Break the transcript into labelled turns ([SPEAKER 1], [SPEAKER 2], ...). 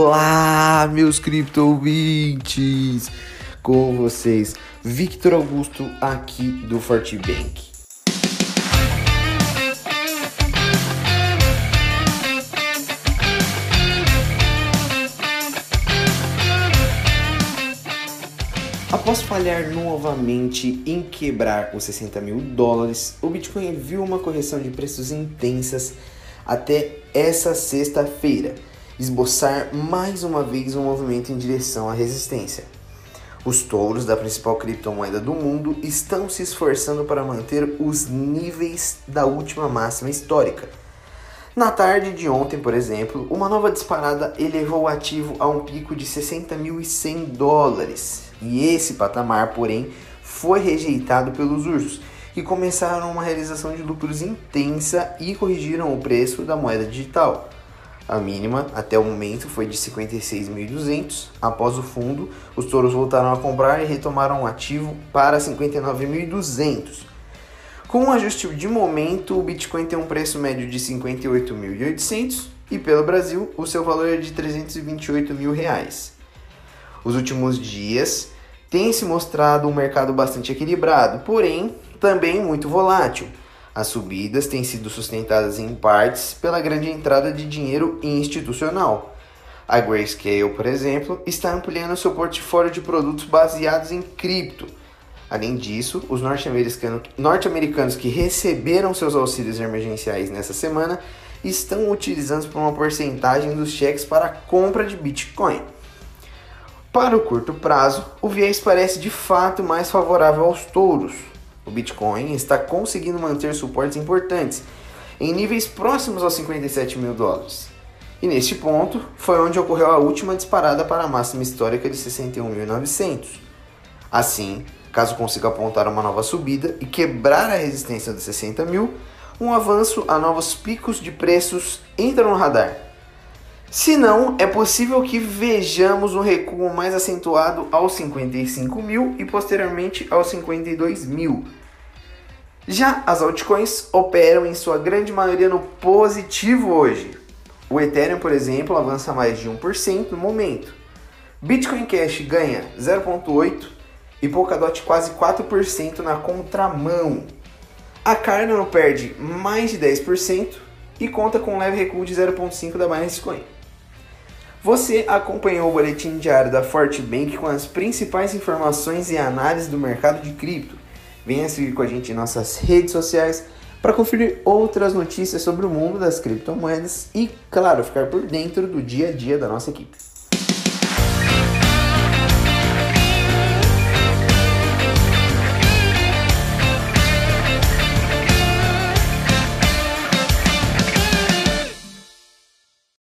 [SPEAKER 1] Olá, meus cripto ouvintes! Com vocês, Victor Augusto, aqui do Fortibank. Após falhar novamente em quebrar os 60 mil dólares, o Bitcoin viu uma correção de preços intensas até essa sexta-feira, esboçar mais uma vez um movimento em direção à resistência. Os touros da principal criptomoeda do mundo estão se esforçando para manter os níveis da última máxima histórica. Na tarde de ontem, por exemplo, uma nova disparada elevou o ativo a um pico de 60.100 dólares. E esse patamar, porém, foi rejeitado pelos ursos, que começaram uma realização de lucros intensa e corrigiram o preço da moeda digital. A mínima até o momento foi de 56.200. Após o fundo, os touros voltaram a comprar e retomaram o ativo para 59.200. Com um ajuste de momento, o Bitcoin tem um preço médio de 58.800 e pelo Brasil o seu valor é de 328 mil reais. Os últimos dias têm se mostrado um mercado bastante equilibrado, porém também muito volátil. As subidas têm sido sustentadas em partes pela grande entrada de dinheiro institucional. A Grayscale, por exemplo, está ampliando seu portfólio de produtos baseados em cripto. Além disso, os norte-americanos que receberam seus auxílios emergenciais nessa semana estão utilizando uma porcentagem dos cheques para a compra de Bitcoin. Para o curto prazo, o viés parece de fato mais favorável aos touros, o Bitcoin está conseguindo manter suportes importantes em níveis próximos aos 57 mil dólares. E neste ponto foi onde ocorreu a última disparada para a máxima histórica de 61.900. Assim, caso consiga apontar uma nova subida e quebrar a resistência dos 60 mil, um avanço a novos picos de preços entra no radar. Se não, é possível que vejamos um recuo mais acentuado aos 55 mil e posteriormente aos 52 mil, já as altcoins operam em sua grande maioria no positivo hoje. O Ethereum, por exemplo, avança mais de 1% no momento. Bitcoin Cash ganha 0,8% e Polkadot quase 4% na contramão. A Cardano perde mais de 10% e conta com um leve recuo de 0,5% da Binance Coin. Você acompanhou o boletim diário da Fortbank com as principais informações e análises do mercado de cripto. Venha seguir com a gente em nossas redes sociais para conferir outras notícias sobre o mundo das criptomoedas e, claro, ficar por dentro do dia a dia da nossa equipe.